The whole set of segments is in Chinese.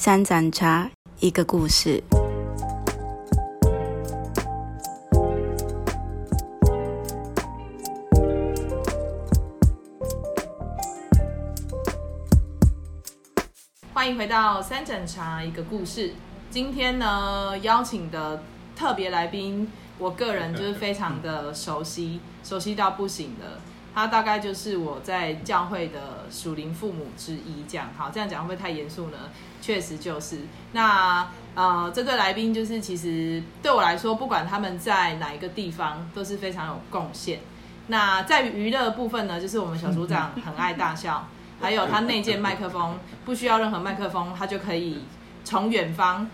三盏茶，一个故事。欢迎回到三盏茶一个故事。今天呢，邀请的特别来宾，我个人就是非常的熟悉，熟悉到不行的。他大概就是我在教会的属灵父母之一，这样好，这样讲会不会太严肃呢？确实就是。那呃，这对来宾就是其实对我来说，不管他们在哪一个地方，都是非常有贡献。那在娱乐部分呢，就是我们小组长很爱大笑，还有他内件麦克风，不需要任何麦克风，他就可以从远方。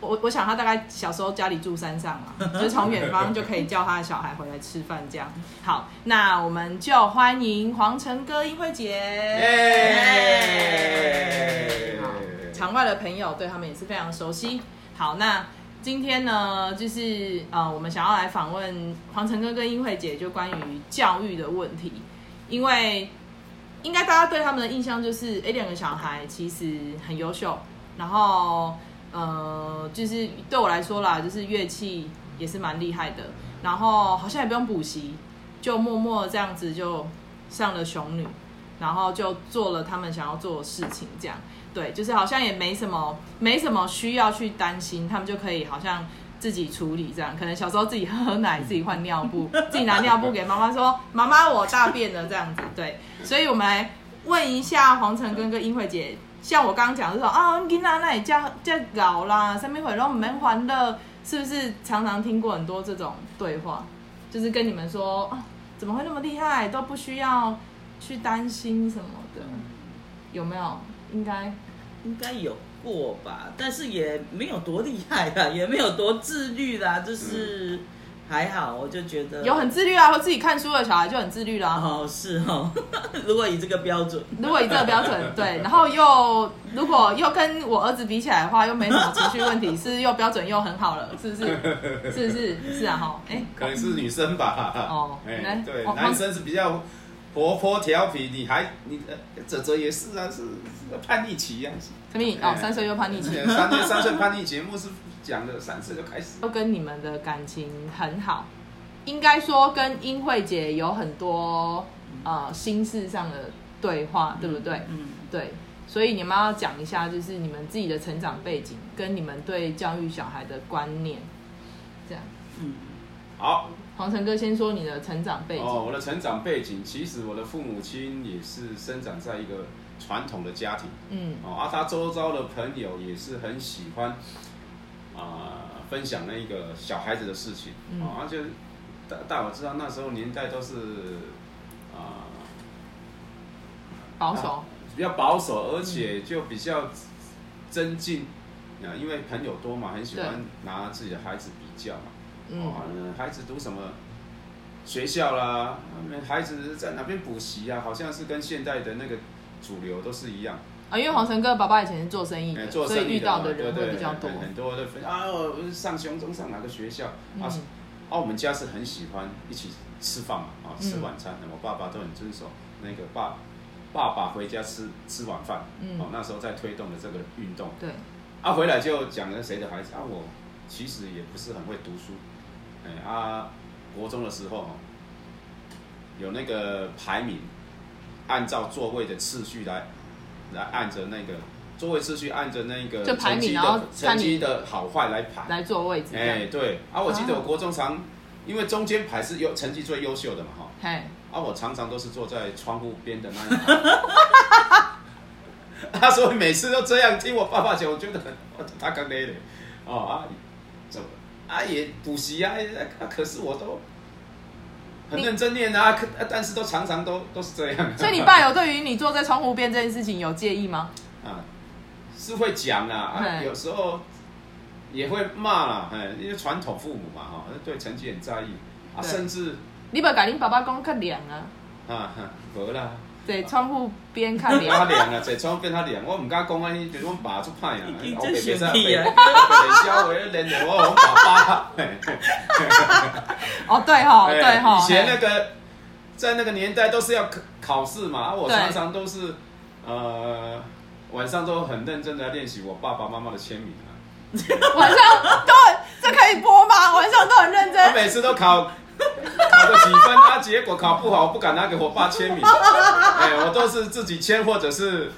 我我想他大概小时候家里住山上嘛，就是从远方就可以叫他的小孩回来吃饭这样。好，那我们就欢迎黄晨哥、英慧姐。耶好，场外的朋友对他们也是非常熟悉。好，那今天呢，就是呃，我们想要来访问黄晨哥跟英慧姐，就关于教育的问题，因为应该大家对他们的印象就是，哎，两个小孩其实很优秀，然后呃，就是对我来说啦，就是乐器也是蛮厉害的，然后好像也不用补习，就默默这样子就上了熊女，然后就做了他们想要做的事情，这样对，就是好像也没什么没什么需要去担心，他们就可以好像自己处理这样，可能小时候自己喝奶，自己换尿布，自己拿尿布给妈妈说，妈妈我大便了这样子，对，所以我们来问一下黄晨哥跟英慧姐。像我刚刚讲的说啊，囡仔那里叫叫搞啦，上面会让我们欢乐，是不是常常听过很多这种对话？就是跟你们说啊，怎么会那么厉害，都不需要去担心什么的，有没有？应 该应该有过吧，但是也没有多厉害啦，也没有多自律啦，就是还好，我就觉得有很自律啊，或自己看书的小孩就很自律啦。哦是哦，如果以这个标准，如果以这个标准，对，然后又如果又跟我儿子比起来的话，又没什么情绪问题，是又标准又很好了，是不是？是不是？是啊，哈，哎，可能是女生吧。哦哎来对，哦男生是比较活泼调皮，你还你呃哲哲也是啊，是是叛逆期样子。什么？哦，三岁又叛逆期，三岁三岁叛逆节目是讲了三次就开始。都跟你们的感情很好，应该说跟英慧姐有很多呃心事上的对话，对不对？嗯，对，所以你们要讲一下，就是你们自己的成长背景，跟你们对教育小孩的观念，这样。嗯好黄成哥先说你的成长背景。哦，我的成长背景，其实我的父母亲也是生长在一个传统的家庭嗯哦，啊，他周遭的朋友也是很喜欢啊、分享那个小孩子的事情嗯哦，而且大大伙知道那时候年代都是啊。保守。比较保守，而且就比较增进啊，因为朋友多嘛，很喜欢拿自己的孩子比较嘛。嗯哦，孩子读什么学校啦，那孩子在哪边补习啊，好像是跟现代的那个主流都是一样。啊，因为黄晨哥爸爸以前是做生意哎，的，做所以遇到的人会比较多很。多的分啊，我上雄中上哪个学校啊？嗯啊，我们家是很喜欢一起吃饭嘛，啊，吃嗯晚餐。我爸爸都很遵守那个爸爸爸回家吃吃晚饭。嗯哦，那时候在推动的这个运动。对，啊，回来就讲了谁的孩子啊，我其实也不是很会读书。哎啊，国中的时候哦，有那个排名，按照座位的次序来来按着那个座位次序按着那个成绩的成绩的好坏来排。来坐位置这哎，样。对啊，我记得啊我国中常，因为中间排是优成绩最优秀的嘛哈，嘿，啊，我常常都是坐在窗户边的那一排。他说每次都这样听我爸爸讲，我觉得很他刚累的哦啊，怎么啊也补习啊，啊可是我都很认真念啊，可但是都常常都都是这样。所以你爸有对于你坐在窗户边这件事情有介意吗？啊是会讲啊，啊有时候也会骂啦，哎，因为传统父母嘛哈，对成绩很在意啊，甚至你把甲恁爸爸讲较凉啊，啊哈无啦。在窗户边看他凉。凉啊，坐窗边他凉，我唔敢讲安尼，就是阮爸出歹啊，我袂真生气啊袂消 话连着我我爸爸。嘿 哦，对哈，哎对哈。以前那嘿个在那个年代都是要考考试嘛，啊，我常常都是呃晚上都很认真的练习我爸爸妈妈的签名啊。晚上都很这可以播吗？晚上都很认真我。每次都考考个几分，啊，结果考不好，我不敢拿给我爸签名，哎，我都是自己签，或者是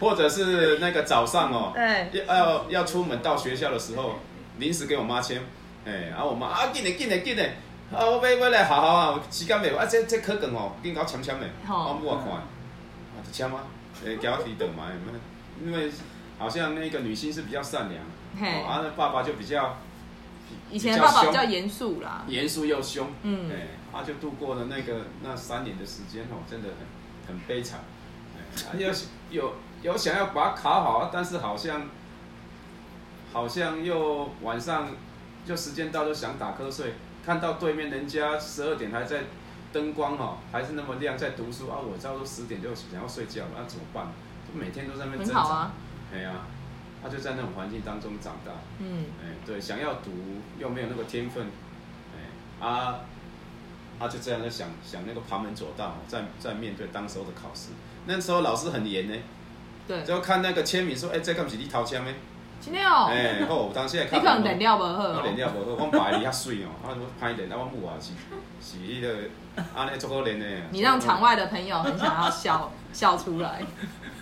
或者是那个早上哦，对，要要要出门到学校的时候，临时给我妈签，哎，然后我妈啊，紧嘞紧嘞紧嘞，啊，我要要来好好啊，时间未，啊，这这课卷哦，紧搞签签的，好。我看，啊，就签啊，诶，给我去等嘛，因为好像那个女性是比较善良，嘿。哦，啊，那爸爸就比较以前爸爸比凶。较严肃啦。严肃又凶，嗯。哎，他就度过了那个那三年的时间哦，真的很很悲惨，哎，啊有有有想要把它考好，但是好像好像又晚上就时间到就想打瞌睡，看到对面人家十二点还在灯光哦还是那么亮在读书啊，我差不多十点就想要睡觉了，那、怎么办？就每天都在那边挣扎，哎呀、他就在那种环境当中长大，嗯，哎，对，想要读又没有那个天分，哎啊，他就这样在想想那个旁门左道，在在面对当时候的考试。那时候老师很严呢，对。就看那个签名说，哎、这个不是你掏枪的，今天哦，哎、好，有当时也 看，你可能脸料不好我脸哦。料无好，我白哩较水哦，啊，我歹脸，啊，我母啊是是迄、个安尼足可怜的。你让场外的朋友很想要笑笑出来。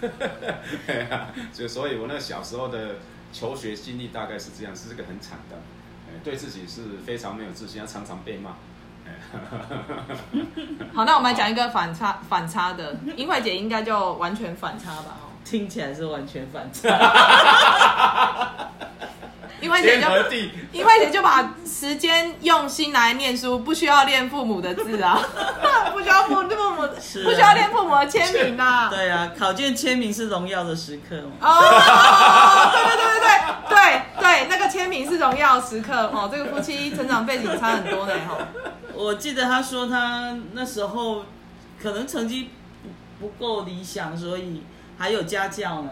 对啊，就所以我那小时候的求学经历大概是这样，是这个很惨的，哎，对自己是非常没有自信，要常常被骂。哎 好，那我们来讲一个反差反差的，英慧姐应该就完全反差吧？哦，听起来是完全反差。英慧姐就天和地，英慧姐就把时间用心来念书，不需要练父母的字啊，不需要父父母，不需要练父母的签名呐、对啊，考卷签名是荣耀的时刻嘛。哦，对对对对对对对，那个签名是荣耀时刻哦。这个夫妻成长背景差很多呢哈。我记得他说他那时候可能成绩不不够理想，所以还有家教呢。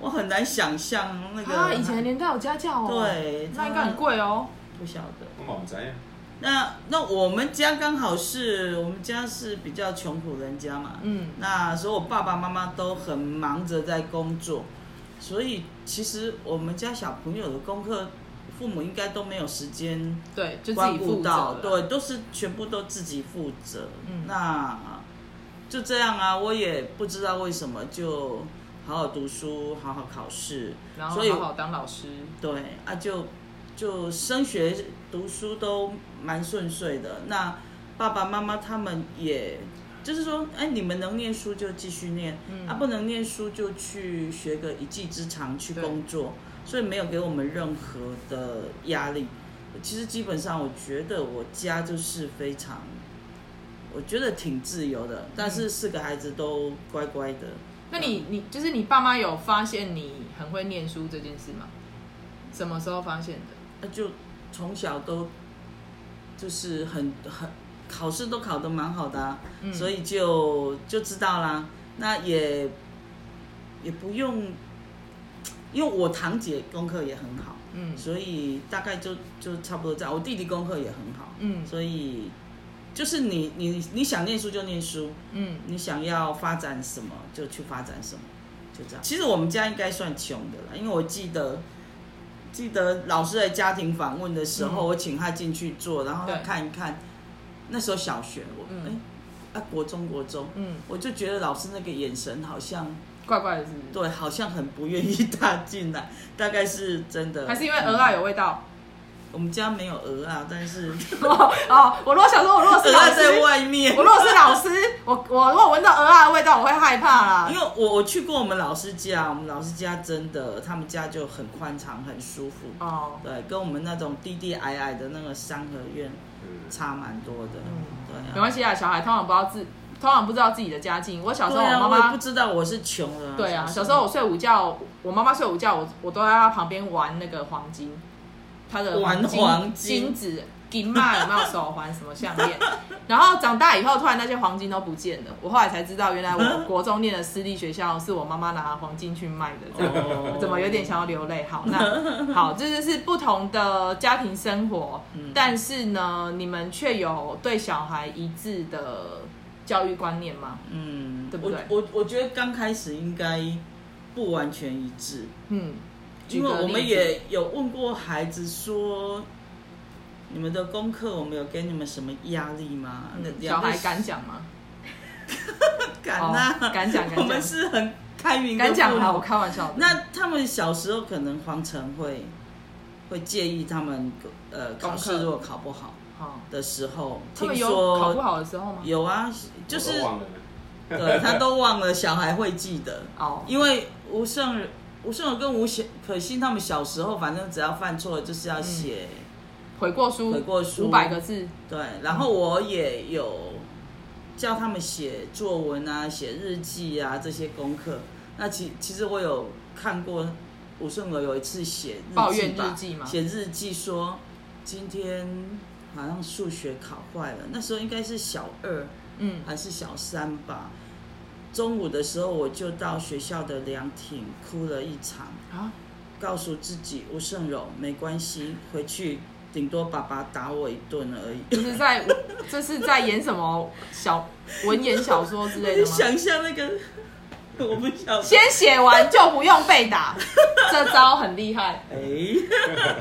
我很难想象那个。啊，以前年代有家教哦，，对，那应该很贵哦。不晓得。我嘛唔知啊。那那我们家刚好是我们家是比较穷苦人家嘛，嗯，那所以我爸爸妈妈都很忙着在工作，所以其实我们家小朋友的功课，父母应该都没有时间对，就自关己负责顾到，啦对，都是全部都自己负责。嗯那就这样啊，我也不知道为什么就好好读书，好好考试，然后好好当老师。对啊，就就升学读书都蛮顺遂的。那爸爸妈妈他们也就是说，哎，你们能念书就继续念，嗯啊，不能念书就去学个一技之长去工作，所以没有给我们任何的压力。其实基本上，我觉得我家就是非常，我觉得挺自由的，但是四个孩子都乖乖的。那你你就是你爸妈有发现你很会念书这件事吗？什么时候发现的？那就从小都就是很很考试都考得蛮好的、啊，嗯所以就就知道啦。那也也不用，因为我堂姐功课也很好，嗯所以大概就就差不多这样。我弟弟功课也很好，嗯所以就是你你你想念书就念书，嗯，你想要发展什么就去发展什么，就这样。其实我们家应该算穷的了，因为我记得记得老师在家庭访问的时候，嗯我请他进去做，然后他看一看。那时候小学，我哎、嗯啊国中国中，嗯，我就觉得老师那个眼神好像怪怪的是是？对，好像很不愿意他进来，大概是真的。还是因为鹅啊有味道？我们家没有鹅啊，但是 哦，我如果想说，我如果是老鹅啊在师，外面我。如果是老师，我我如果闻到鹅啊的味道，我会害怕啦因。为我我去过我们老师家，我们老师家真的，他们家就很宽敞，很舒服。哦，对，跟我们那种低低矮矮的那个三合院嗯差蛮多的。嗯对啊，没关系啊，小孩通常不知道自，通常不知道自己的家境。我小时候，我妈妈我也不知道我是穷的。对啊，小时候我睡午觉，我妈妈睡午觉，我我都在她旁边玩那个黄金，她的黄金金。子金嘛 有没有手环什么项链？然后长大以后，突然那些黄金都不见了。我后来才知道，原来我国中念的私立学校是我妈妈拿黄金去卖的，这样、哦。怎么有点想要流泪？好，那 好，这就是不同的家庭生活，嗯。但是呢，你们却有对小孩一致的教育观念吗？嗯，对不对？我我我觉得刚开始应该不完全一致，嗯，举因为我们也有问过孩子说，你们的功课我们有给你们什么压力吗？小孩敢讲吗？敢啊、哦敢讲敢讲我们是很开明的敢讲啊，我开玩笑的。那他们小时候可能黄晨会会介意他们呃考试如果考不好好，的时候，听他们有考不好的时候吗？有啊，就是 对他都忘了，小孩会记得，哦，因为吴胜吴胜友跟吴小可欣他们小时候，反正只要犯错了就是要写、悔过书，悔过书。五百个字，对，然后我也有教他们写作文啊、写日记啊这些功课。那其其实我有看过吴胜娥有一次写抱怨日记吗？写日记说今天好像数学考坏了，那时候应该是小二嗯，还是小三吧。中午的时候我就到学校的凉亭哭了一场，啊，告诉自己吴胜荣没关系，回去顶多爸爸打我一顿而已。就是在这是在演什么小文言小说之类的吗？你想象那个，我不晓得。先写完就不用被打，这招很厉害。哎，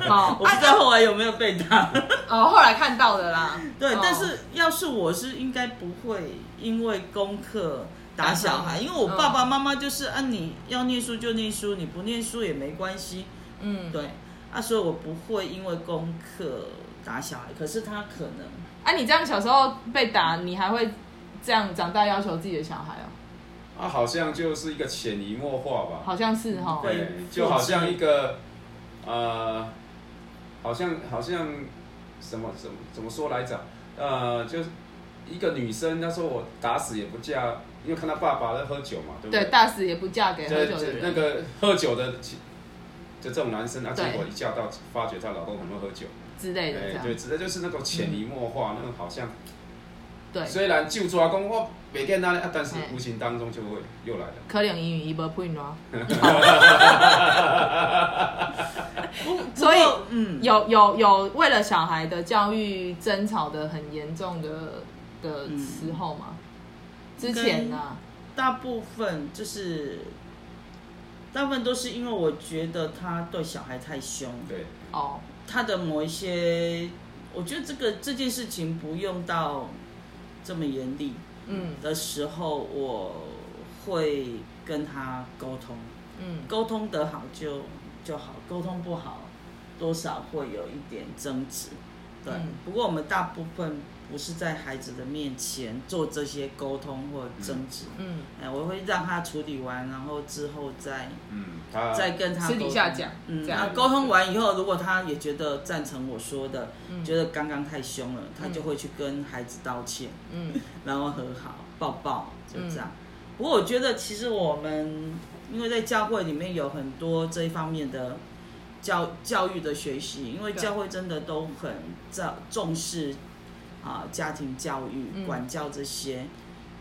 哦，我不知道后来有没有被打。哦，后来看到的啦。对，哦但是要是我是应该不会因为功课打小孩，因为我爸爸妈妈就是啊，你要念书就念书，你不念书也没关系。嗯，对，啊，所以我不会因为功课打小孩，可是他可能啊，你这样小时候被打，你还会这样长大要求自己的小孩哦？啊，好像就是一个潜移默化吧。好像是哈。对对，就好像一个呃，好像好像什么怎么怎么说来着？呃，就是一个女生，她说我打死也不嫁，因为看到爸爸在喝酒嘛，对不对，对？大死也不嫁给喝酒的人。这那个喝酒的，就这种男生，啊，对结果一嫁到，发觉她老公很会喝酒，之类的对，指的就是那种潜移默化，那种好像对，虽然就抓公我没见他啊，但是哎无形当中就会又来了。可能英语伊无配咯。不，所以嗯，有有有为了小孩的教育争吵的很严重的的嗯时候吗？之前呢、大部分就是。大部分都是因为我觉得他对小孩太凶，对，哦，他的某一些，我觉得这个这件事情不用到这么严厉嗯。的时候，我会跟他沟通，嗯。沟通得好就就好，沟通不好，多少会有一点争执。对，嗯。不过我们大部分不是在孩子的面前做这些沟通或争执，嗯，哎、我会让他处理完，然后之后再嗯，他再跟他私底沟通。下讲嗯，沟通完以后，如果他也觉得赞成我说的，嗯。觉得刚刚太凶了，他嗯就会去跟孩子道歉，嗯。然后和好，抱抱，就这样。不过我觉得，其实我们因为在教会里面有很多这一方面的教教育的学习，因为教会真的都很重重视啊家庭教育、嗯管教这些，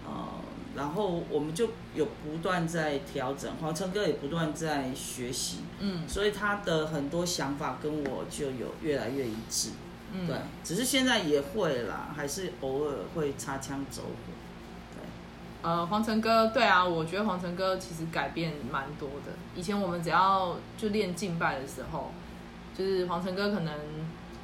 呃，然后我们就有不断在调整，黄成哥也不断在学习，嗯所以他的很多想法跟我就有越来越一致。嗯，对，只是现在也会啦，还是偶尔会擦枪走火。呃，黄成哥，对啊，我觉得黄成哥其实改变蛮多的。以前我们只要就练敬拜的时候，就是黄成哥可能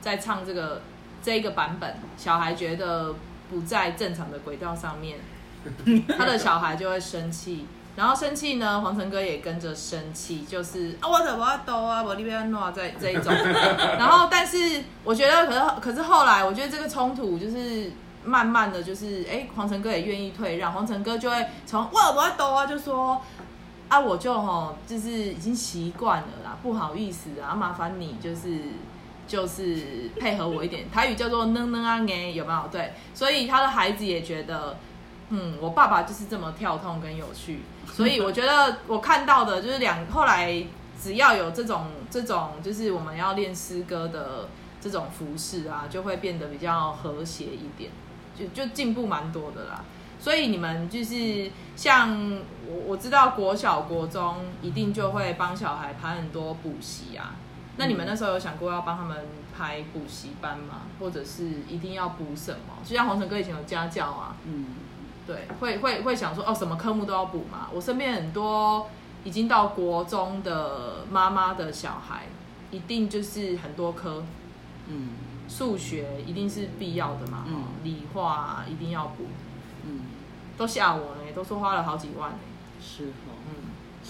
在唱这个这一个版本，小孩觉得不在正常的轨道上面，他的小孩就会生气。然后生气呢，黄晨哥也跟着生气，就是啊，我怎么抖啊，我那边诺这 这一种。然后，但是我觉得，可是可是后来，我觉得这个冲突就是慢慢的就是，哎，黄晨哥也愿意退让，黄晨哥就会从哇我要抖啊，就说啊，我就吼就是已经习惯了啦，不好意思啊，麻烦你就是就是配合我一点，台语叫做能能啊哎，有没有？对，所以他的孩子也觉得。嗯，我爸爸就是这么跳痛跟有趣，所以我觉得我看到的就是两后来只要有这种这种就是我们要练诗歌的这种服饰啊，就会变得比较和谐一点，就就进步蛮多的啦。所以你们就是像我我知道国小国中一定就会帮小孩排很多补习啊，那你们那时候有想过要帮他们排补习班吗？或者是一定要补什么？就像洪晨哥以前有家教啊，嗯，对，会会会想说哦，什么科目都要补嘛。我身边很多已经到国中的妈妈的小孩，一定就是很多科，嗯数学一定是必要的嘛，嗯哦理化一定要补，嗯，都吓我呢，都说花了好几万呢。是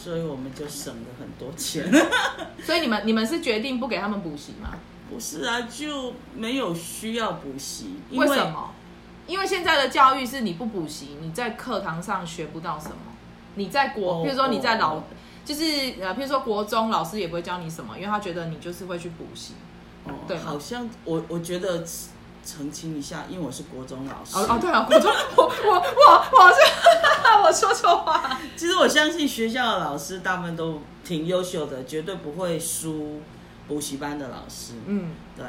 所以我们就省了很多钱。所以你们你们是决定不给他们补习吗？不是啊，就没有需要补习，因为什么？因为现在的教育是你不补习，你在课堂上学不到什么。你在国，哦譬如说你在老，哦就是呃，譬如说国中老师也不会教你什么，因为他觉得你就是会去补习。哦，对好像我我觉得澄清一下，因为我是国中老师。哦哦，对啊，国中我我我我是 我说错话。其实我相信学校的老师大部分都挺优秀的，绝对不会输补习班的老师。嗯，对，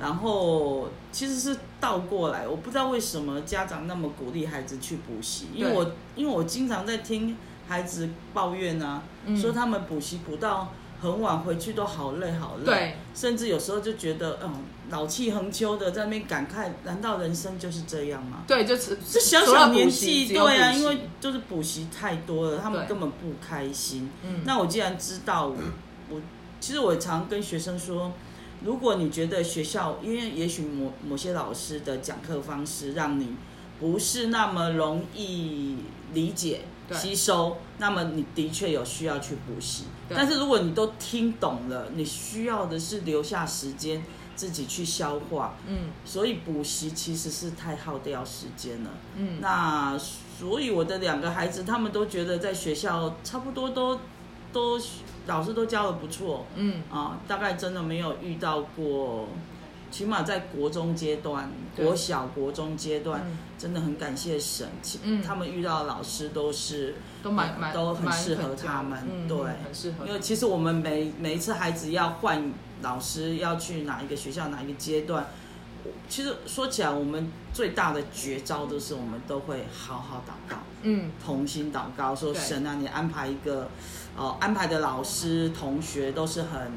然后其实是倒过来，我不知道为什么家长那么鼓励孩子去补习，因为我因为我经常在听孩子抱怨啊，嗯。说他们补习补到很晚回去都好累好累，对，甚至有时候就觉得嗯老气横秋的在那边感慨，难道人生就是这样吗？对，就是这小小年纪，对啊，因为就是补习太多了，他们根本不开心。嗯那我既然知道，我我其实我常跟学生说，如果你觉得学校，因为也许某某些老师的讲课方式让你不是那么容易理解吸收，那么你的确有需要去补习。对。但是如果你都听懂了，你需要的是留下时间自己去消化，嗯。所以补习其实是太耗掉时间了。嗯。那所以我的两个孩子，他们都觉得在学校差不多都都老师都教的不错。嗯。啊，大概真的没有遇到过，起码在国中阶段、对。国小、国中阶段，嗯。真的很感谢神，他们遇到的老师都是都蛮蛮都很蛮适合他们，嗯对，很适合因为其实我们每每一次孩子要换老师，要去哪一个学校、哪一个阶段，其实说起来，我们最大的绝招就是我们都会好好祷告，嗯。同心祷告，说对。神啊，你安排一个，哦，安排的老师、同学都是很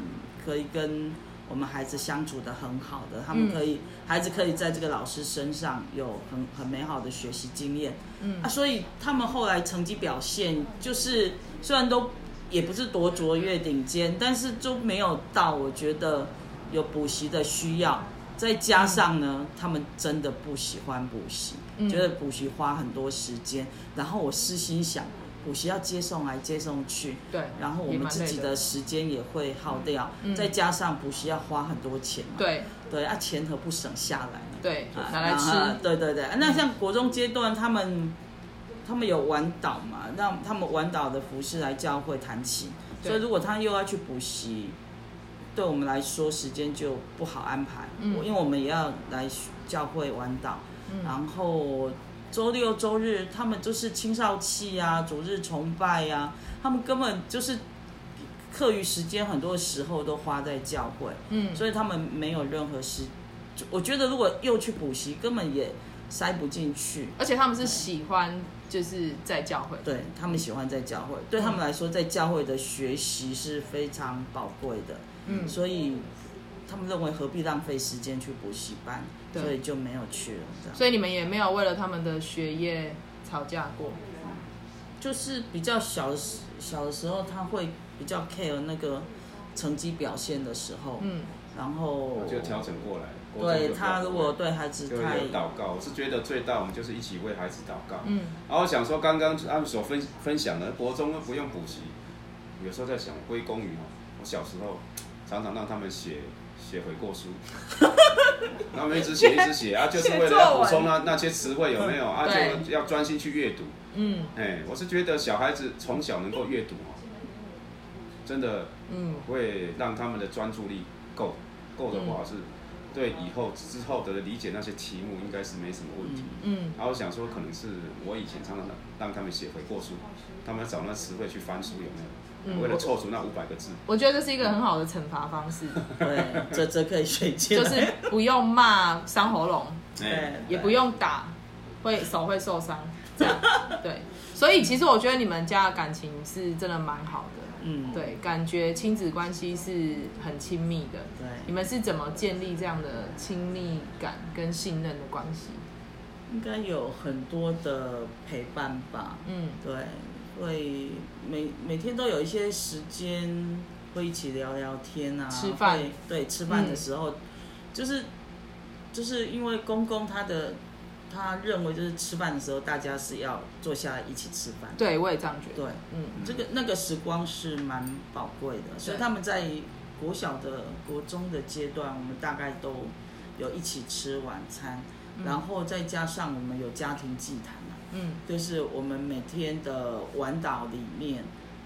可以跟我们孩子相处的很好的，他们嗯可以、孩子可以在这个老师身上有很很美好的学习经验。嗯啊，所以他们后来成绩表现就是虽然都也不是多卓越顶尖，但是都没有到我觉得有补习的需要。再加上呢，他们真的不喜欢补习，嗯觉得补习花很多时间。然后我私心想，补习要接送来接送去，对，然后我们自己的。时间也会耗掉，嗯再加上补习要花很多钱嘛，对。对啊，钱何不省下来呢？对啊拿来吃。啊对对对，那像国中阶段，他们他们有晚导嘛，让他们晚导的服饰来教会弹琴，所以如果他又要去补习，对。我们来说时间就不好安排，嗯因为我们也要来教会晚导，嗯然后。周六周日，他们就是青少期啊，主日崇拜呀、他们根本就是课余时间，很多时候都花在教会。嗯所以他们没有任何时，我觉得如果又去补习，根本也塞不进去。而且他们是喜欢就是在教会，对他们喜欢在教会，对他们来说，在教会的学习是非常宝贵的，嗯所以他们认为何必浪费时间去补习班，对所以就没有去了。这样所以你们也没有为了他们的学业吵架过，就是比较小的时小的时候，他会比较 care 那个成绩表现的时候，嗯然后就调整过来。对他如果对孩子太祷告，我是觉得最大，我们就是一起为孩子祷告。嗯然后我想说，刚刚他们所分分享的国中不用补习，有时候在想归功于哦，我小时候常常让他们写写悔过书，他们一直写一直写啊，就是为了要补充那那些词汇有没有啊，就要专心去阅读。嗯哎，我是觉得小孩子从小能够阅读哦，真的嗯会让他们的专注力够够的话是。对以后之后的理解那些题目应该是没什么问题。嗯然后我想说，可能是我以前常常让他们写悔过书，他们要找那词汇去翻书有没有？嗯为了凑足那五百个字。我觉得这是一个很好的惩罚方式，对，这这可以学进就，是不用骂伤喉咙，哎，也不用打，会手会受伤，这样对。所以其实我觉得你们家的感情是真的蛮好的，嗯，对，感觉亲子关系是很亲密的。对你们是怎么建立这样的亲密感跟信任的关系？应该有很多的陪伴吧。嗯对，会每每天都有一些时间会一起聊聊天啊，吃饭对，吃饭的嗯。时候，就是就是因为公公他的他认为就是吃饭的时候大家是要坐下来一起吃饭，对，我也这样觉得。对，嗯，这个那个时光是蛮宝贵的，所以他们在国小的国中的阶段，我们大概都有一起吃晚餐，然后再加上我们有家庭祭坛嘛，嗯就是我们每天的晚祷里面，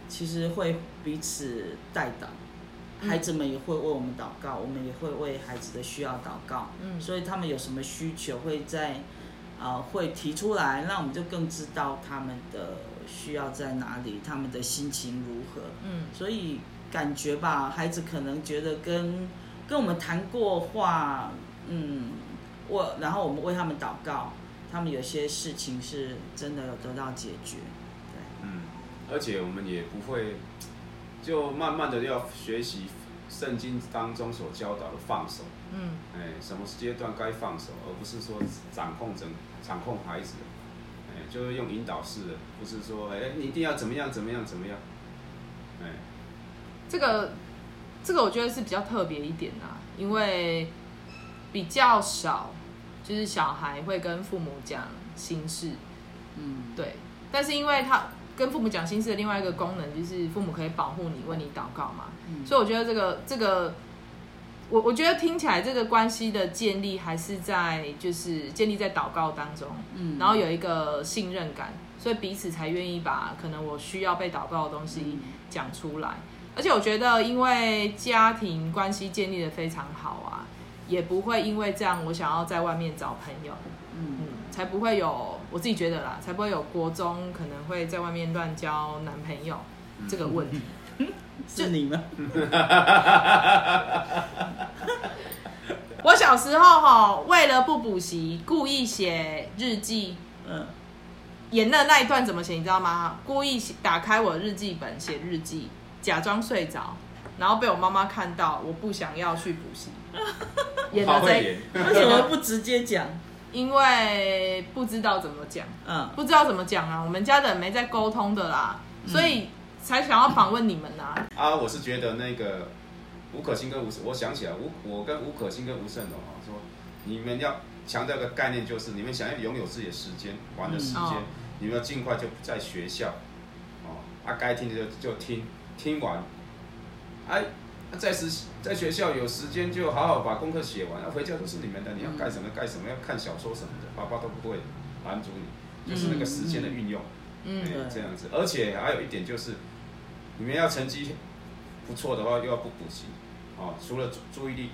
其实会彼此代祷。嗯孩子们也会为我们祷告，我们也会为孩子的需要祷告。嗯所以他们有什么需求会在呃会提出来，那我们就更知道他们的需要在哪里，他们的心情如何。嗯所以感觉吧，孩子可能觉得跟跟我们谈过话，嗯，我然后我们为他们祷告，他们有些事情是真的有得到解决。嗯，而且我们也不会，就慢慢的要学习圣经当中所教导的放手，嗯。哎，什么阶段该放手，而不是说掌控整掌控孩子，哎，就是用引导式的，不是说哎你一定要怎么样怎么样怎么样，哎，这个这个我觉得是比较特别一点啊，因为比较少，就是小孩会跟父母讲心事，嗯，对。但是因为他跟父母讲心事的另外一个功能，就是父母可以保护你，为你祷告嘛。嗯所以我觉得这个这个，我我觉得听起来这个关系的建立还是在就是建立在祷告当中，嗯然后有一个信任感，所以彼此才愿意把可能我需要被祷告的东西讲出来。而且我觉得，因为家庭关系建立的非常好啊，也不会因为这样我想要在外面找朋友，嗯嗯，才不会有我自己觉得啦，才不会有国中可能会在外面乱交男朋友这个问题。是你吗？我小时候哈，为了不补习，故意写日记。嗯，演的那一段怎么写，你知道吗？故意写打开我日记本写日记，假装睡着，然后被我妈妈看到，我不想要去补习。演的这，为什么不直接讲？因为不知道怎么讲，嗯，不知道怎么讲啊。我们家的人没在沟通的啦，所以才想要访问你们呐、啊，我是觉得那个吴可欣跟吴，我想起来，吴我跟吴可欣跟吴胜荣啊，说你们要强调一个概念，就是你们想要拥有自己的时间，玩的时间，嗯。哦你们要尽快就在学校，哦，啊，该听的就就听，听完，哎、在时在学校有时间就好好把功课写完，啊，回家都是你们的，你要干什么干什么，要看小说什么的，爸爸都不会拦阻你，就是那个时间的运用。嗯哎这样子。而且还有一点就是，你们要成绩不错的话，又要不补习，哦，除了注注意力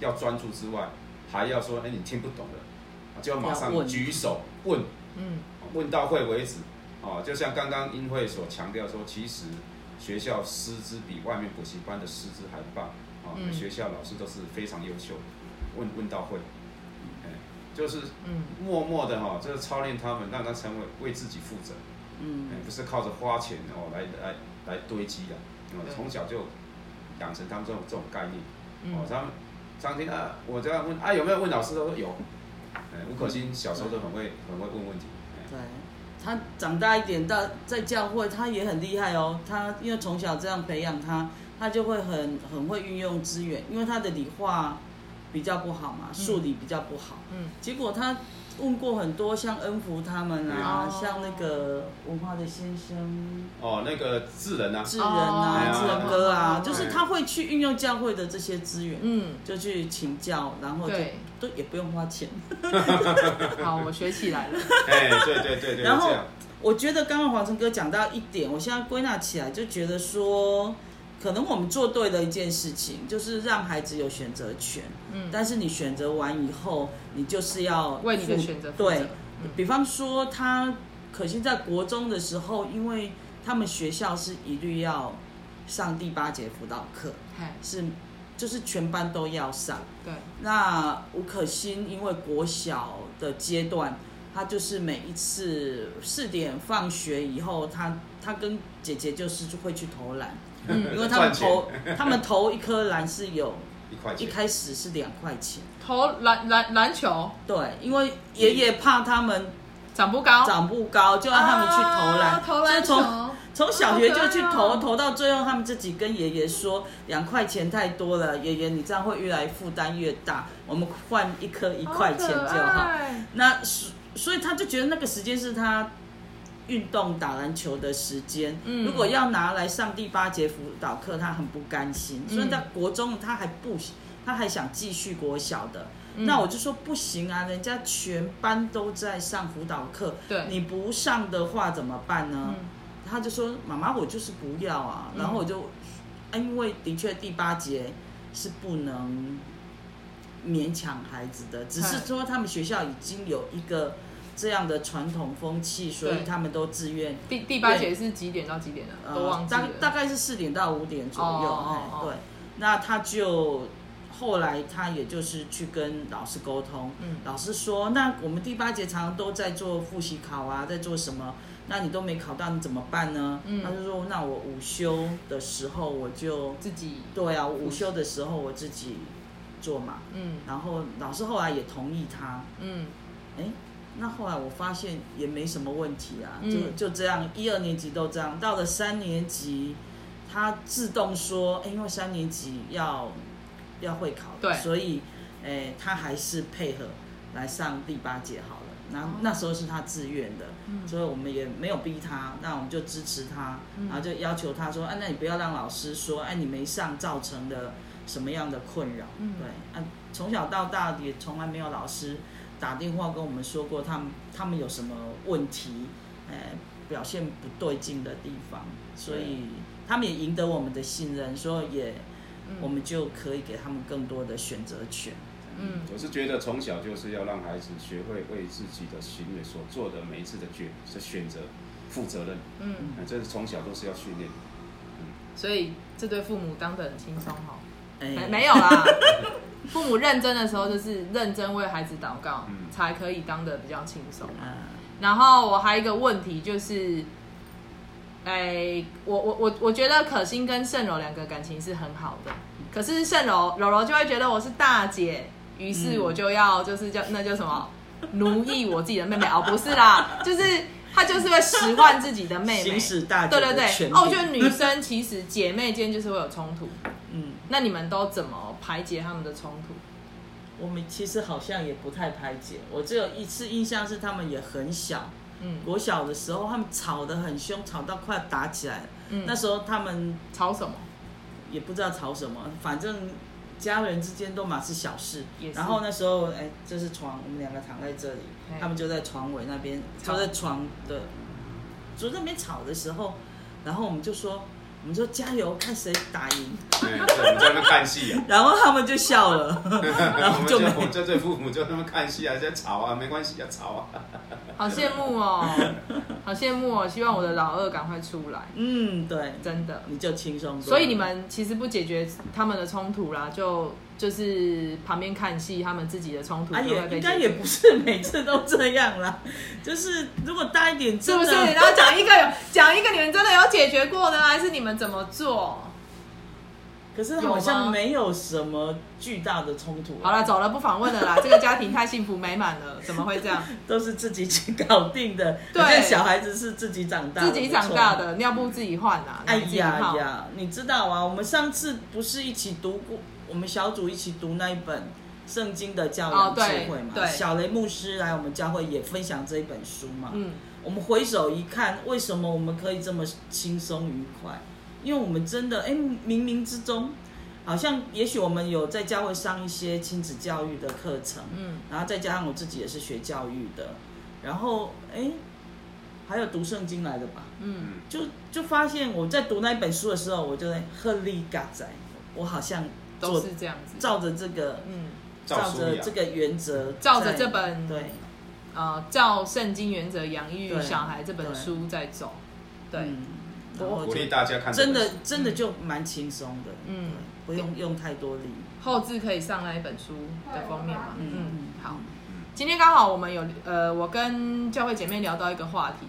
要专注之外，还要说，哎，你听不懂的，就要马上举手问，嗯问到会为止。哦，就像刚刚英慧所强调说，其实学校师资比外面补习班的师资还棒。啊，嗯学校老师都是非常优秀的，问问到会，哎，就是嗯默默的哈、就是操练他们，让他成为为自己负责。嗯哎，不是靠着花钱哦来来来堆积的，哦对，从小就养成他们这种这种概念。哦嗯，，他们常听啊，我这样问啊，有没有问老师？都说有。哎，吴可欣小时候都很会很会问问题。哎对，他长大一点到在教会，他也很厉害哦。他因为从小这样培养他，他就会很很会运用资源，因为他的理化比较不好嘛，数理比较不好。嗯，结果他问过很多，像恩福他们啊，哦像那个文化的先生、哦，那个智人啊，智人啊、哦智人哥啊，哦就是他会去运用教会的这些资源，嗯，就去请教，然后就对都也不用花钱。好，我学起来了。哎，对对对对，然后。我觉得刚刚黄成哥讲到一点，我现在归纳起来就觉得说，可能我们做对了一件事情，就是让孩子有选择权。嗯但是你选择完以后，你就是要为你的选择负责对，嗯。比方说他可惜在国中的时候，因为他们学校是一律要上第八节辅导课，嗨，是就是全班都要上。对，那吴可欣因为国小的阶段，他就是每一次四点放学以后，他他跟姐姐就是会去投篮，嗯。因为他们投他们投一颗篮是有一 一块钱，开始是两块钱，投篮篮篮球？对，因为爷爷怕他们长不高，长不高，就让他们去投篮，啊投篮从球从小学就去投，投到最后，他们自己跟爷爷说，两块钱太多了，爷爷你这样会越来负担越大，我们换一颗一块钱就好。那所所以他就觉得那个时间是他运动打篮球的时间，嗯。如果要拿来上第八节辅导课，他很不甘心，所以在国中他还不他还想继续国小的。嗯那我就说不行啊，人家全班都在上辅导课，对你不上的话怎么办呢？嗯他就说：“妈妈，我就是不要啊。然后我就，啊因为的确第八节是不能勉强孩子的，只是说他们学校已经有一个这样的传统风气，所以他们都自愿。第第八节是几点到几点的？呃都忘记。大大概是四点到五点左右。哦哦哎哦对，那他就后来他也就是去跟老师沟通，嗯。老师说，那我们第八节常常都在做复习考啊，在做什么？那你都没考到，你怎么办呢？嗯。他就说，那我午休的时候我就，自己对啊，午休的时候我自己做嘛。嗯。然后老师后来也同意他，嗯。哎，那后来我发现也没什么问题啊，嗯。就就这样，一二年级都这样，到了三年级，他自动说，哎因为三年级要要会考，对。所以，诶，他还是配合来上第八节好了。然后哦。那时候是他自愿的，嗯。所以我们也没有逼他，那我们就支持他，嗯。然后就要求他说，啊，那你不要让老师说，哎、你没上造成的什么样的困扰，嗯。对，啊，从小到大也从来没有老师打电话跟我们说过他们他们有什么问题，呃，表现不对劲的地方，所以他们也赢得我们的信任，所以也、嗯。我们就可以给他们更多的选择权。嗯。我是觉得从小就是要让孩子学会为自己的行为所做的每一次的决是选择负责任，嗯，啊，这是从小都是要训练。所以这对父母当得很轻松哈。哎。没没有啦，父母认真的时候就是认真为孩子祷告，嗯。才可以当得比较轻松。啊，然后我还有一个问题就是，哎，我我我我觉得可心跟盛柔两个感情是很好的，可是盛柔柔柔就会觉得我是大姐，于是嗯我就要就是叫那叫什么奴役我自己的妹妹哦，不是啦，就是她就是会使唤自己的妹妹行。使大姐对对对。哦，我觉得女生其实姐妹间就是会有冲突，嗯，那你们都怎么排解他们的冲突？我们其实好像也不太排解，我只有一次印象是他们也很小，嗯。国小的时候他们吵得很凶，吵到快要打起来了。嗯，那时候他们吵什么？也不知道吵什么，反正家人之间都嘛是小事。然后那时候，哎，这是床，我们两个躺在这里，他们就在床尾那边，吵。就在床的，就那边吵的时候，然后我们就说，我们说加油，看谁打赢。对，对我们在那看戏啊，然后他们就笑了，然我们后就没我们这对父母就在那么看戏啊，在吵啊，没关系啊，吵啊。好羡慕哦，好羡慕哦！希望我的老二赶快出来，嗯，对，真的。你就轻松。所以你们其实不解决他们的冲突啦，就就是旁边看戏，他们自己的冲突啊，也应该。也不是每次都这样啦，就是如果大一点，是不是？然后讲一个有讲一个你们真的有解决过的，还是你们怎么做？可是好像没有什么巨大的冲突。啊好了，，走了，不访问了啦。这个家庭太幸福美满了，怎么会这样？都是自己去搞定的。对小孩子是自己长大的，自己长大。的，尿布自己换啊，哎。呀呀，你知道啊？我们上次不是一起读过，我们小组一起读那一本圣经的教养智哦对慧嘛？对小雷牧师来我们教会也分享这一本书嘛。嗯，我们回首一看，为什么我们可以这么轻松愉快？因为我们真的，哎，冥冥之中，好像也许我们有在教会上一些亲子教育的课程，嗯，然后再加上我自己也是学教育的，然后哎，还有读圣经来的吧，嗯，就就发现我在读那一本书的时候，我就在鹤立嘎仔，我好像都是这样子。照着这个，嗯，照着这个原则，照着这本对呃，照圣经原则养育小孩这本书在走。对，鼓励大家看真的真的就蛮轻松的，嗯，不用用太多力，后置可以上那一本书的封面嘛？嗯嗯，好。嗯今天刚好我们有呃，我跟教会姐妹聊到一个话题，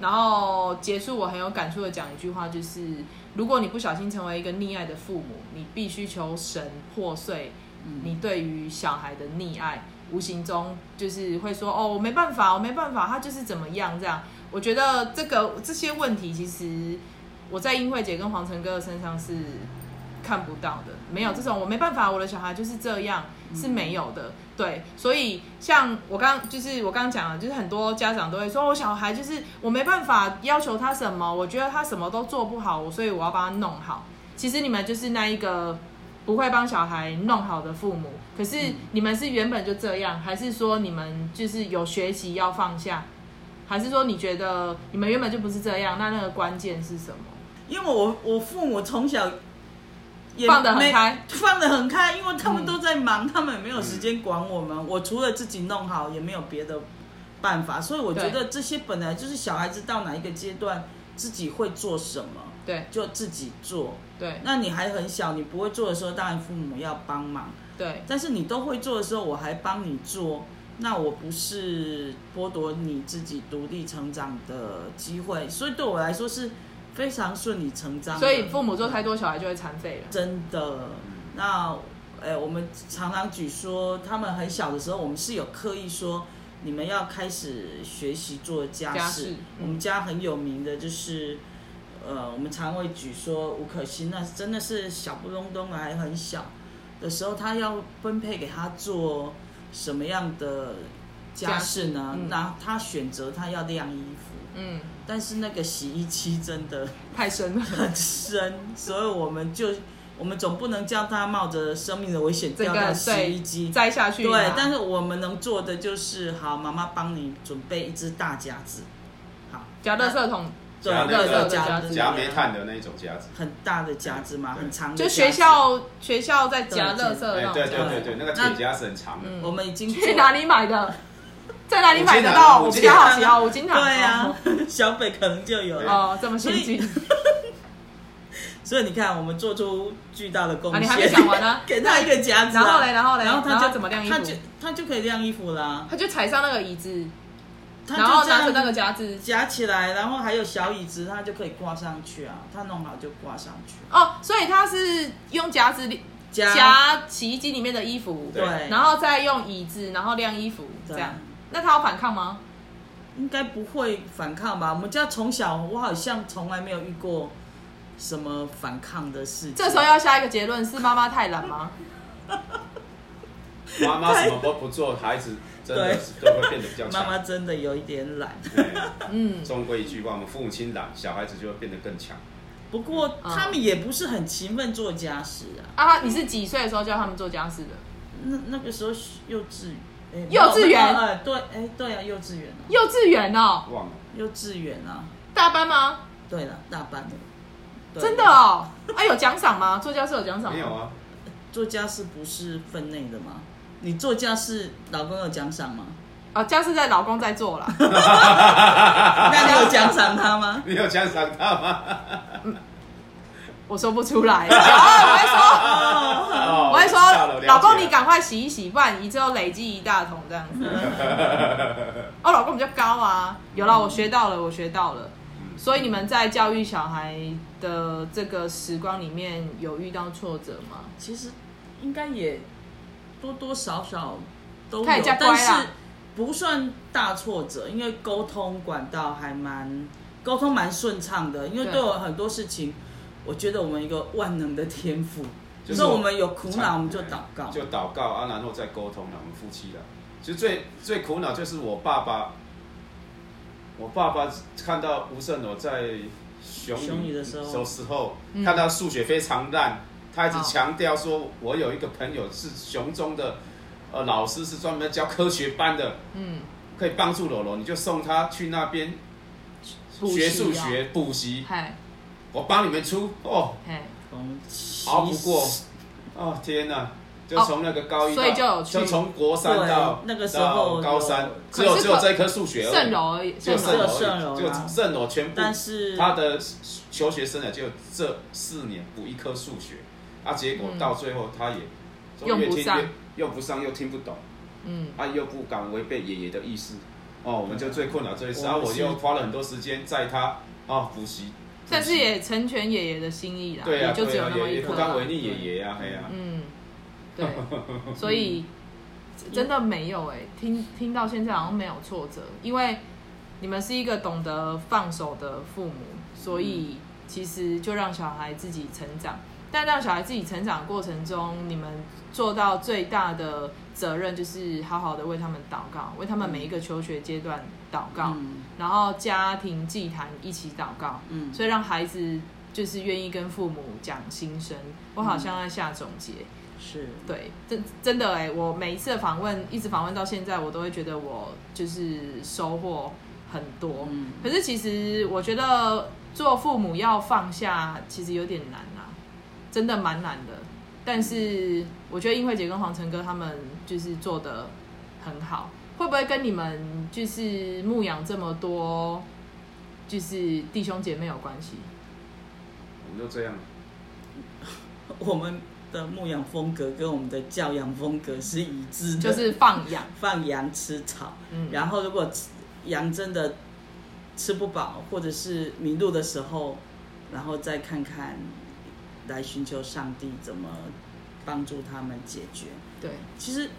然后结束我很有感触的讲一句话，就是如果你不小心成为一个溺爱的父母，你必须求神破碎嗯你对于小孩的溺爱，无形中就是会说哦，我没办法，我没办法，他就是怎么样这样。我觉得这个这些问题，其实我在英慧姐跟黄晨哥的身上是看不到的，没有这种我没办法，我的小孩就是这样是没有的。对，所以像我刚就是我刚刚讲了，就是很多家长都会说，我小孩就是我没办法要求他什么，我觉得他什么都做不好，所以我要帮他弄好。其实你们就是那一个不会帮小孩弄好的父母，可是你们是原本就这样，还是说你们就是有学习要放下，还是说你觉得你们原本就不是这样？那那个关键是什么？因为我我父母从小也放得很开 放得很开，因为他们嗯都在忙，他们也没有时间管我们。我除了自己弄好，也没有别的办法。所以我觉得这些本来就是小孩子到哪一个阶段自己会做什么，对就自己做。对那你还很小，你不会做的时候，当然父母要帮忙。对但是你都会做的时候，我还帮你做，那我不是剥夺你自己独立成长的机会，所以对我来说是非常顺理成章。所以父母做太多，小孩就会残废了。真的，那呃，我们常常举说，他们很小的时候，我们是有刻意说，你们要开始学习做家事。家事嗯我们家很有名的就是。呃，我们常会举说吴可欣，那真的是小不隆咚的，还很小的时候，他要分配给他做什么样的家事呢？那他选择他要晾衣服，嗯，但是那个洗衣机真的太深了。很深，所以我们就我们总不能叫他冒着生命的危险这个掉到洗衣机。栽下去。对，但是我们能做的就是，好，妈妈帮你准备一只大夹子，好，夹垃圾桶，对，夹那个夹子，夹煤炭的那种夹子。很大的夹子嘛，很长的。就学，校学校在夹垃圾的哎那，种对。对对对，那个铁夹子很长我们已经去哪里买的？在哪里买得到？我比较好奇哦，五金行。对呀、小北可能就有了。哦，这么先进。所以你看，我们做出巨大的贡啊，献。你还没讲完呢。给他一个夹子啊、然后嘞，然后嘞，然然后他就怎么晾衣服他就？他就可以晾衣服啦。他就踩上那个椅子，他然后拿着那个夹子。夹起来，然后还有小椅子，他就可以挂上去啊。他弄好就挂上去。哦，所以他是用夹子夹夹洗衣机里面的衣服，对，然后再用椅子，然后晾衣服，这样。那他有反抗吗？应该不会反抗吧？我们家从小我好像从来没有遇过什么反抗的事情。这时候要下一个结论是妈妈太懒吗？妈妈什么都不做，孩子真的是都会变得比较强。妈妈真的有一点懒，嗯，中规一句话，我们父母亲懒，小孩子就会变得更强。不过他们也不是很勤奋做家事啊。啊，你是几岁的时候教他们做家事的？那那个时候幼稚哎幼稚园哎对，哎对啊，幼稚园啊，幼稚园哦，忘了，幼稚园啊，大班吗？对了，大班的。真的哦，啊，有奖赏吗？做家事有奖赏吗？没有啊，做家事不是分内的吗？你做家事，老公有奖赏吗？啊，家事在老公在做啦。那你有奖赏他吗？你有奖赏他吗？我说不出来，我会说，哦我会说，老公你赶快洗一洗，不然你之后累积一大桶这样子。哦，老公比较高啊，有了，我学到了，我学到了。所以你们在教育小孩的这个时光里面有遇到挫折吗？其实应该也多多少少都有但是不算大挫折，因为沟通管道还蛮沟通蛮顺畅的。因为对对我很多事情，我觉得我们一个万能的天赋，就就是是我们有苦恼我们就哎祷告，就祷告啊，然后再沟通了。我们夫妻的，其实最最苦恼就是我爸爸，我爸爸看到吴胜罗在雄雄女女的时候。时时候，嗯。看到数学非常烂，他一直好。强调说，我有一个朋友是熊中的，呃，老师是专门教科学班的，嗯，可以帮助柔柔，你就送他去那边学数哦学补习，嗨我帮你们出哦，熬不过，哦天哪！就从那个高一到，所以就有去。从国三到那个时候到高三，只有只有这一科数学而已，圣柔而已，就圣柔只有圣柔。圣柔而已，就啦。圣柔全部，但是他的求学生涯就这四年补一科数学，啊，结果嗯。到最后他也用不上越听越用不上，又听不懂，嗯，啊，又不敢违背爷爷的意思，哦，我们就最困扰这一次，啊，我我又花了很多时间在他啊补习，但是也成全爷爷的心意啦，对啊，也就只有那么一颗啦不敢违逆爷爷啊，哎呀，嗯，对，所以真的没有哎、听听到现在好像没有挫折，因为你们是一个懂得放手的父母，所以其实就让小孩自己成长。但让小孩自己成长的过程中，你们做到最大的责任就是好好的为他们祷告，为他们每一个求学阶段祷告，嗯然后家庭祭坛一起祷告，嗯所以让孩子就是愿意跟父母讲心声。我好像在下总结，是，对，真真的哎，我每一次的访问，一直访问到现在，我都会觉得我就是收获很多。嗯可是其实我觉得做父母要放下，其实有点难啊，真的蛮难的。但是我觉得英慧姐跟黄晨哥他们就是做的很好，会不会跟你们就是牧养这么多就是弟兄姐妹有关系？我们就这样，我们的牧养风格跟我们的教养风格是一致的，就是放养，放羊吃草。嗯，然后如果羊真的吃不饱，或者是迷路的时候，然后再看看来寻求上帝怎么帮助他们解决。对，其实，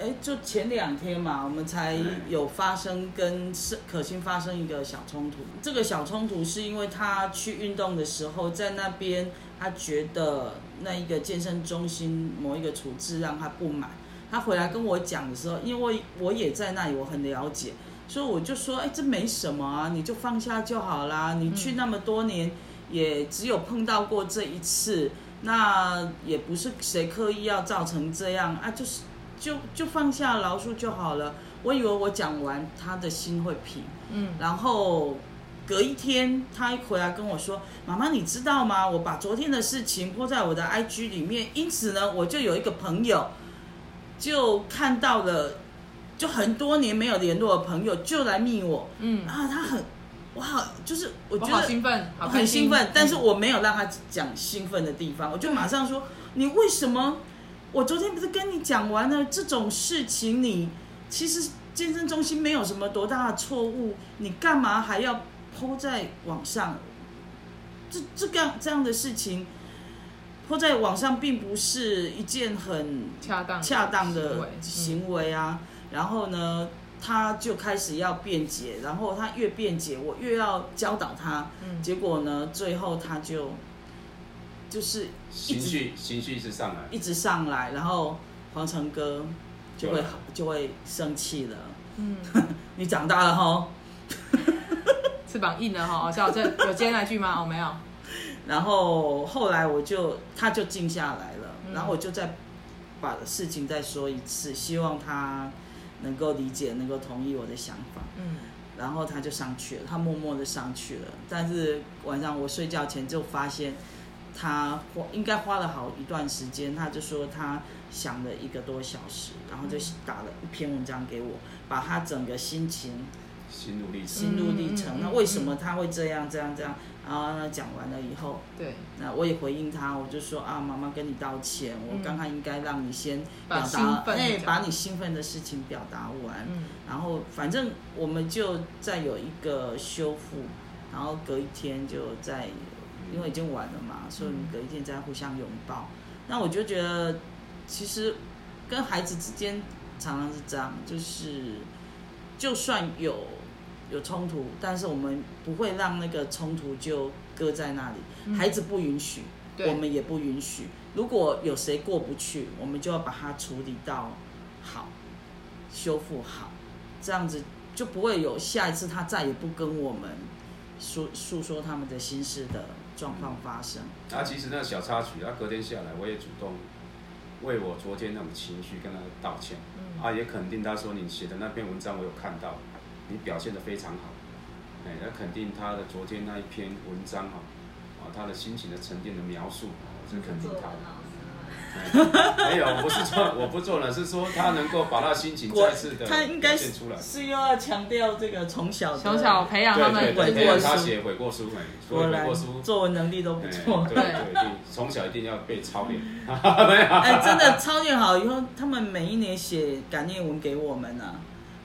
哎，就前两天嘛，我们才有发生跟是可心发生一个小冲突。这个小冲突是因为他去运动的时候，在那边他觉得那一个健身中心某一个处置让他不满。他回来跟我讲的时候，因为我也在那里，我很了解，所以我就说，哎，这没什么啊，你就放下就好啦。你去那么多年，也只有碰到过这一次，那也不是谁刻意要造成这样啊，就是就就放下饶恕就好了。我以为我讲完，他的心会平，嗯，然后隔一天，他一回来跟我说：“妈妈，你知道吗？我把昨天的事情泼在我的 IG 里面，因此呢，我就有一个朋友就看到了，就很多年没有联络的朋友就来密我，嗯，啊，他很我好，就是我觉得兴奋，好很兴奋，但是嗯我没有让他讲兴奋的地方，我就马上说：你为什么？我昨天不是跟你讲完了这种事情，你其实健身中心没有什么多大的错误，你干嘛还要抛在网上？这这个这样的事情抛在网上，并不是一件很恰当恰当的行为啊。然后呢，他就开始要辩解，然后他越辩解，我越要教导他。嗯结果呢，最后他就就是一直情绪情绪是上来，一直上来，然后黄成哥就会就会生气了。嗯，你长大了哈，翅膀硬了哈，小这有接那句吗？哦，没有，然后后来我就他就静下来了，嗯然后我就再把事情再说一次，希望他能够理解，能够同意我的想法。嗯然后他就上去了，他默默的上去了。但是晚上我睡觉前就发现，他花应该花了好一段时间。他就说他想了一个多小时，然后就打了一篇文章给我，把他整个心情、心路历程，心路历程，那为什么他会这样、这样、这样？然后呢讲完了以后，对，那我也回应他，我就说啊，妈妈跟你道歉，我嗯刚刚应该让你先表达，哎，把你兴奋的事情表达完。嗯然后反正我们就再有一个修复，然后隔一天就再，因为已经晚了嘛，所以隔一天再互相拥抱。那我就觉得，其实跟孩子之间常常是这样，就是就算有有冲突，但是我们不会让那个冲突就搁在那里，嗯孩子不允许，对我们也不允许。如果有谁过不去，我们就要把它处理到好，修复好，这样子就不会有下一次他再也不跟我们诉诉说他们的心事的状况发生。啊，其实那小插曲，他隔天下来，我也主动为我昨天那种情绪跟他道歉，嗯啊，也肯定他说你写的那篇文章我有看到，你表现的非常好，哎，那肯定他的昨天那一篇文章哈，啊，他的心情的沉淀的描述，我是肯定他的。哎没有，我不是说我不做了，是说他能够把他心情再次的他应该出来。是又要强调这个从小从小培养他们悔过书他写悔过书，哎，所以悔过书，作文能力都不哎错。对从小一定要被操练。没有，哎，真的操练好以后，他们每一年写感念文给我们呢、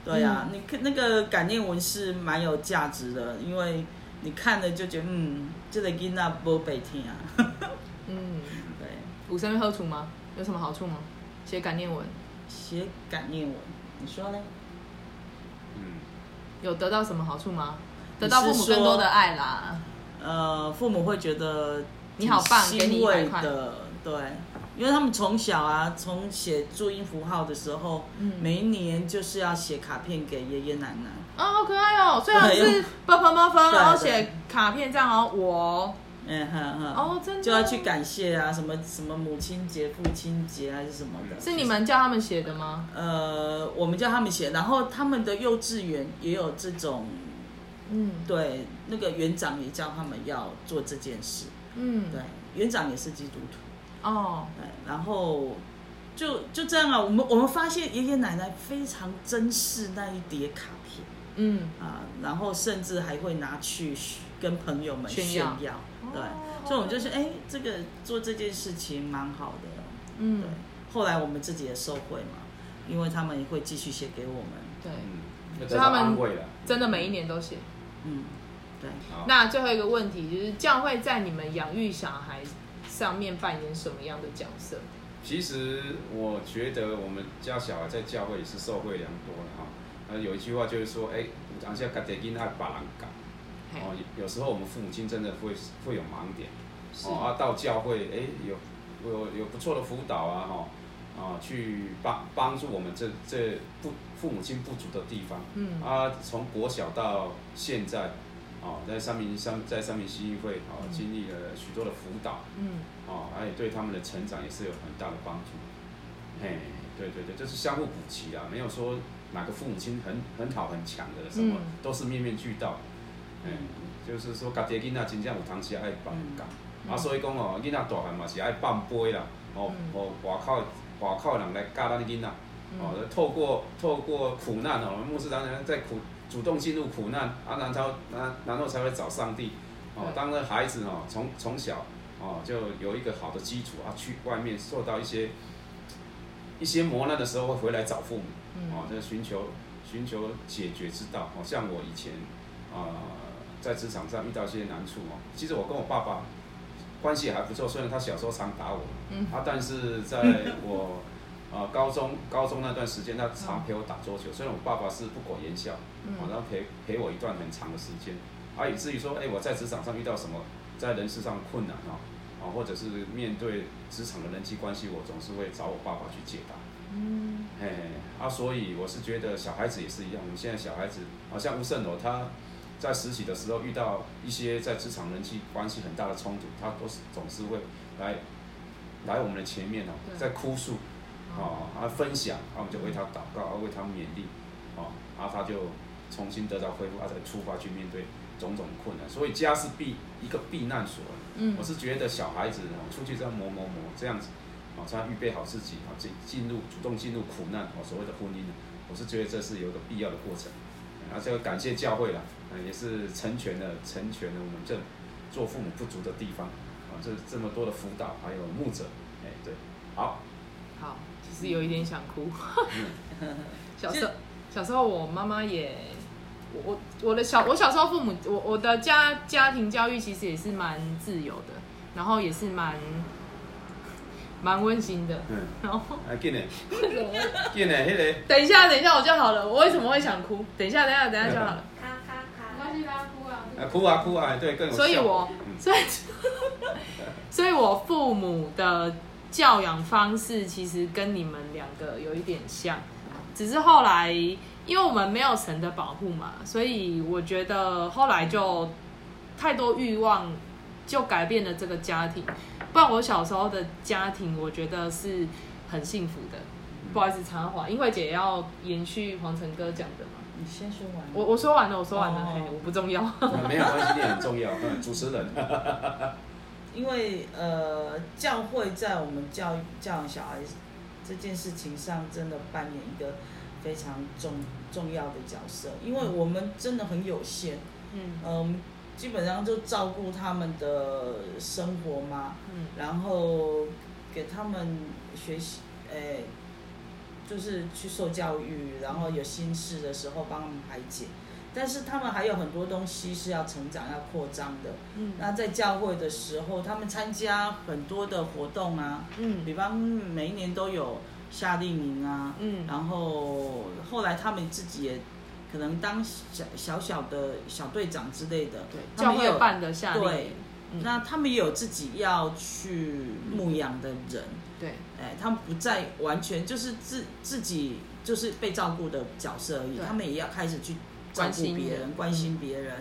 对呀、你看那个感念文是蛮有价值的，因为你看了就觉得，嗯，这个囡仔不白听啊。五生会喝处吗？有什么好处吗？写感念文，写感念文，你说呢？嗯，有得到什么好处吗？得到父母更多的爱啦。呃，父母会觉得你好棒挺给你欣慰100块的，对，因为他们从小啊，从写注音符号的时候，嗯每一年就是要写卡片给爷爷奶奶。啊，好可爱哦！虽然对是啵啵啵啵，对然后对写卡片这样哦，我嗯哼哼，哦真的就要去感谢啊，什么什么母亲节、父亲节还是什么的。是你们叫他们写的吗？呃，我们叫他们写，然后他们的幼稚园也有这种，嗯对，那个园长也叫他们要做这件事。嗯，对，园长也是基督徒。哦，对，然后就就这样啊，我们我们发现爷爷奶奶非常珍视那一叠卡片嗯，啊，然后甚至还会拿去跟朋友们炫炫耀耀。对，哦所以我们就是哎，这个做这件事情蛮好的。嗯对，后来我们自己也受惠嘛，因为他们也会继续写给我们。对，所以他们。真的每一年都写。嗯，对。那最后一个问题就是，教会在你们养育小孩上面扮演什么样的角色？其实我觉得我们家小孩在教会也是受惠良多的哈。呃，有一句话就是说，哎，有当下家己囡爱把人教。嘿哦，有有时候我们父母亲真的会会有盲点。哦，啊，到教会，哎，有有有不错的辅导啊，哈、啊，去帮帮助我们这这不父母亲不足的地方。嗯啊，从国小到现在，哦，在三明三在三明西议会，哦，经历了许多的辅导，嗯哦，而且对他们的成长也是有很大的帮助。嘿，对对对，就是相互补齐啊，没有说哪个父母亲很很好很强的，什么、嗯都是面面俱到。嗯，就是说，家己的囡仔真正有当时爱放假，嗯。啊，所以讲哦，囡仔大汉嘛是爱放杯啦，哦，嗯。哦，外口外口人来教咱的囡仔，哦，透过透过苦难哦，牧师当然在苦主动进入苦难，啊，然后然然后才会找上帝，哦，当那孩子哦，从从小哦就有一个好的基础啊，去外面受到一些一些磨难的时候，会回来找父母，嗯。哦，这寻求寻求解决之道。哦，像我以前啊、在职场上遇到一些难处哦，其实我跟我爸爸关系也还不错，虽然他小时候常打我，嗯啊，但是在我啊、高中高中那段时间，他常陪我打桌球。虽然我爸爸是不苟言笑，嗯哦，然后陪陪我一段很长的时间，啊，以至于说，哎、我在职场上遇到什么在人事上困难哦，啊，或者是面对职场的人际关系，我总是会找我爸爸去解答。嗯嘿，啊，所以我是觉得小孩子也是一样。我们现在小孩子，好像吴胜柔他在实习的时候遇到一些在职场人际关系很大的冲突，他都是总是会来来我们的前面哦，在哭诉，哦，啊分享，啊我们就为他祷告，啊为他勉励，哦，啊他就重新得到恢复，啊再出发去面对种种困难。所以家是避一个避难所。嗯我是觉得小孩子哦出去这样磨磨磨这样子，哦，他预备好自己啊，进进入主动进入苦难哦，所谓的婚姻，我是觉得这是有一个必要的过程。啊，这个感谢教会啦，啊，也是成全了成全了我们这做父母不足的地方啊，这这么多的辅导还有牧者，哎，对，好，好，其实有一点想哭。嗯，小时候，小时候我妈妈也，我我我的小我小时候父母，我我的家家庭教育其实也是蛮自由的，然后也是蛮蛮温馨的。嗯，然后啊，进来，进来，那个。等一下，等一下我就好了。我为什么会想哭？等一下，等一下，等一下就好了。哭啊。啊，哭啊哭啊，对，更所以我嗯，所以，所以我父母的教养方式其实跟你们两个有一点像，只是后来因为我们没有神的保护嘛，所以我觉得后来就太多欲望，就改变了这个家庭。不然我小时候的家庭，我觉得是很幸福的。不好意思插话，因为姐要延续黄晨哥讲的嘛。你先说完。我我说完了，我说完了，哦嘿，我不重要。没有关系，你很重要，嗯主持人。因为呃，教会在我们教育教养小孩这件事情上，真的扮演一个非常重重要的角色。因为我们真的很有限，嗯呃，我们基本上就照顾他们的生活嘛，嗯然后给他们学习，诶、就是去受教育，然后有心事的时候帮他们排解。但是他们还有很多东西是要成长、要扩张的。嗯。那在教会的时候，他们参加很多的活动啊，嗯。比方每一年都有夏令营啊，嗯。然后后来他们自己也可能当小小小的小队长之类的，对，教会他们也有办的夏令对营，嗯。那他们也有自己要去牧养的人，对，哎，他们不再完全就是自自己就是被照顾的角色而已，他们也要开始去照顾别人，人关心别人，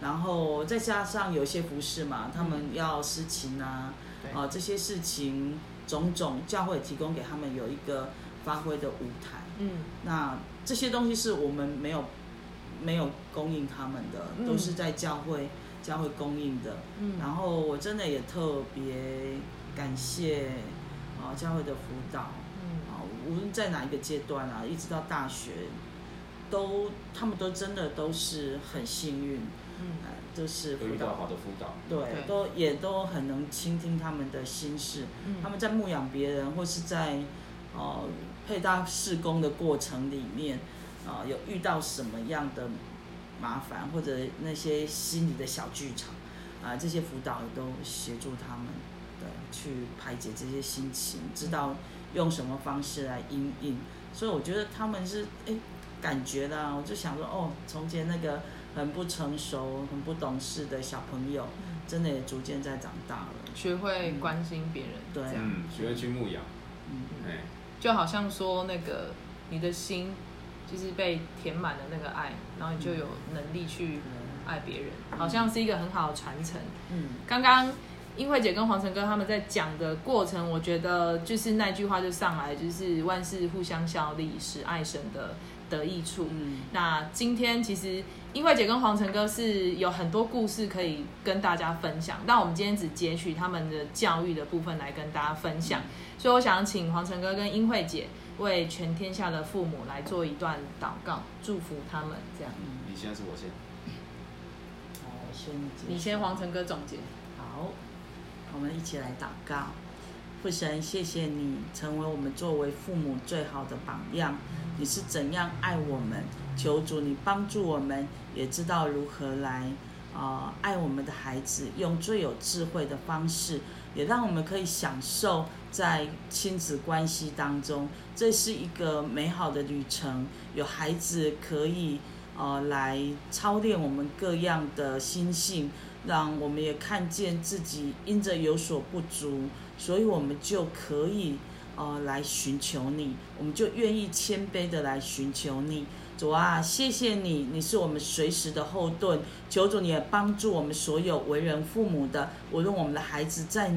然后再加上有些服饰嘛，他们要施情啊，对啊、这些事情种种，教会提供给他们有一个发挥的舞台。嗯，那这些东西是我们没有没有供应他们的，嗯都是在教会教会供应的。嗯。然后我真的也特别感谢啊教会的辅导嗯。啊，无论在哪一个阶段啊，一直到大学，都他们都真的都是很幸运，嗯哎，都是辅都遇到导好的辅导，对，对。都也都很能倾听他们的心事。嗯。他们在牧养别人，或是在呃配搭施工的过程里面，啊、有遇到什么样的麻烦，或者那些心理的小剧场，啊、这些辅导也都协助他们。对去排解这些心情，知道用什么方式来应应。所以我觉得他们是哎感觉啦，我就想说哦，从前那个很不成熟、很不懂事的小朋友，真的也逐渐在长大了。学会关心别人，对这样嗯，学会去牧养，嗯，哎，就好像说那个你的心就是被填满了那个爱，然后你就有能力去爱别人，好像是一个很好的传承。嗯，刚刚英慧姐跟黄晨哥他们在讲的过程，我觉得就是那句话就上来，就是万事互相效力，使爱神的得益处。嗯那今天其实英慧姐跟黄晨哥是有很多故事可以跟大家分享，但我们今天只截取他们的教育的部分来跟大家分享。所以我想请黄晨哥跟英慧姐为全天下的父母来做一段祷告，祝福他们。这样，你现在是我先，好，我先你先黄晨哥总结。我们一起来祷告。父神，谢谢你成为我们作为父母最好的榜样。你是怎样爱我们？求主你帮助我们，也知道如何来呃爱我们的孩子，用最有智慧的方式，也让我们可以享受在亲子关系当中，这是一个美好的旅程。有孩子可以呃来操练我们各样的心性，让我们也看见自己因着有所不足，所以我们就可以呃来寻求你，我们就愿意谦卑的来寻求你。主啊，谢谢你，你是我们随时的后盾。求主你也帮助我们所有为人父母的，无论我们的孩子在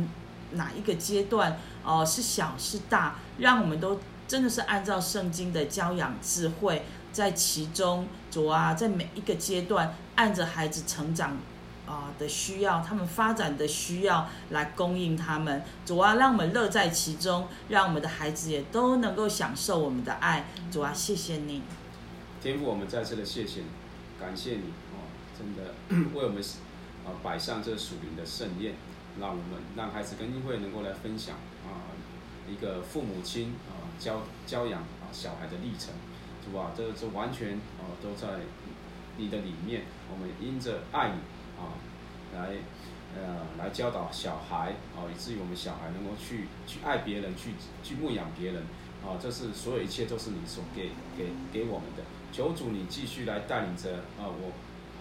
哪一个阶段，哦、是小是大，让我们都真的是按照圣经的教养智慧，在其中，主啊，在每一个阶段，按着孩子成长啊、的需要，他们发展的需要来供应他们。主啊，让我们乐在其中，让我们的孩子也都能够享受我们的爱。主啊，谢谢你。天父，我们再次的谢谢你，感谢你哦，真的 为我们啊摆上这属灵的盛宴，让我们让孩子跟英会能够来分享啊一个父母亲啊教教养啊小孩的历程，主啊，这这完全啊都在你的里面，我们因着爱你啊来呃来教导小孩哦，以至于我们小孩能够去去爱别人，去去牧养别人。啊，这是所有一切都是你所给给给我们的。求主你继续来带领着啊，我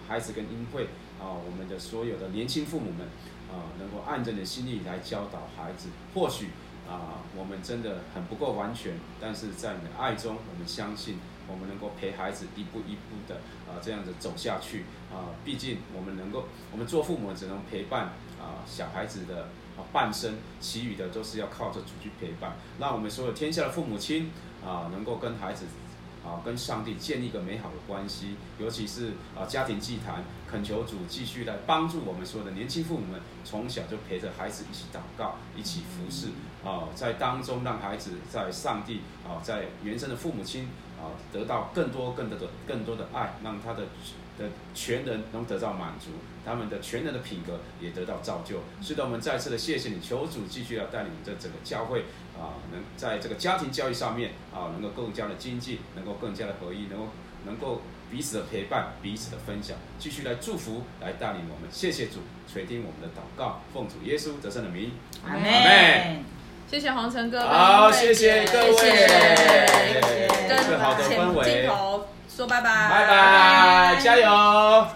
孩子跟英会啊，我们的所有的年轻父母们啊，能够按着你的心意来教导孩子。或许啊，我们真的很不够完全，但是在你的爱中，我们相信我们能够陪孩子一步一步的啊这样子走下去啊。毕竟我们能够，我们做父母只能陪伴啊小孩子的。啊，半生，其余的都是要靠着主去陪伴，让我们所有天下的父母亲啊，能够跟孩子啊，跟上帝建立一个美好的关系，尤其是啊家庭祭坛，恳求主继续来帮助我们所有的年轻父母们，从小就陪着孩子一起祷告，一起服侍啊，在当中让孩子在上帝啊，在原生的父母亲啊，得到更多更多的更多的爱，让他的的全人能得到满足，他们的全人的品格也得到造就。是的，我们再次的谢谢你，求主继续要带领这整个教会啊，能在这个家庭教育上面啊，能够更加的精进，能够更加的合一，能够能够彼此的陪伴，彼此的分享，继续来祝福，来带领我们。谢谢主垂听我们的祷告，奉主耶稣得胜的名。阿门妹。谢谢黄晨哥，好，谢谢各位，谢谢跟好的氛前镜围。头说拜拜，拜拜，加油！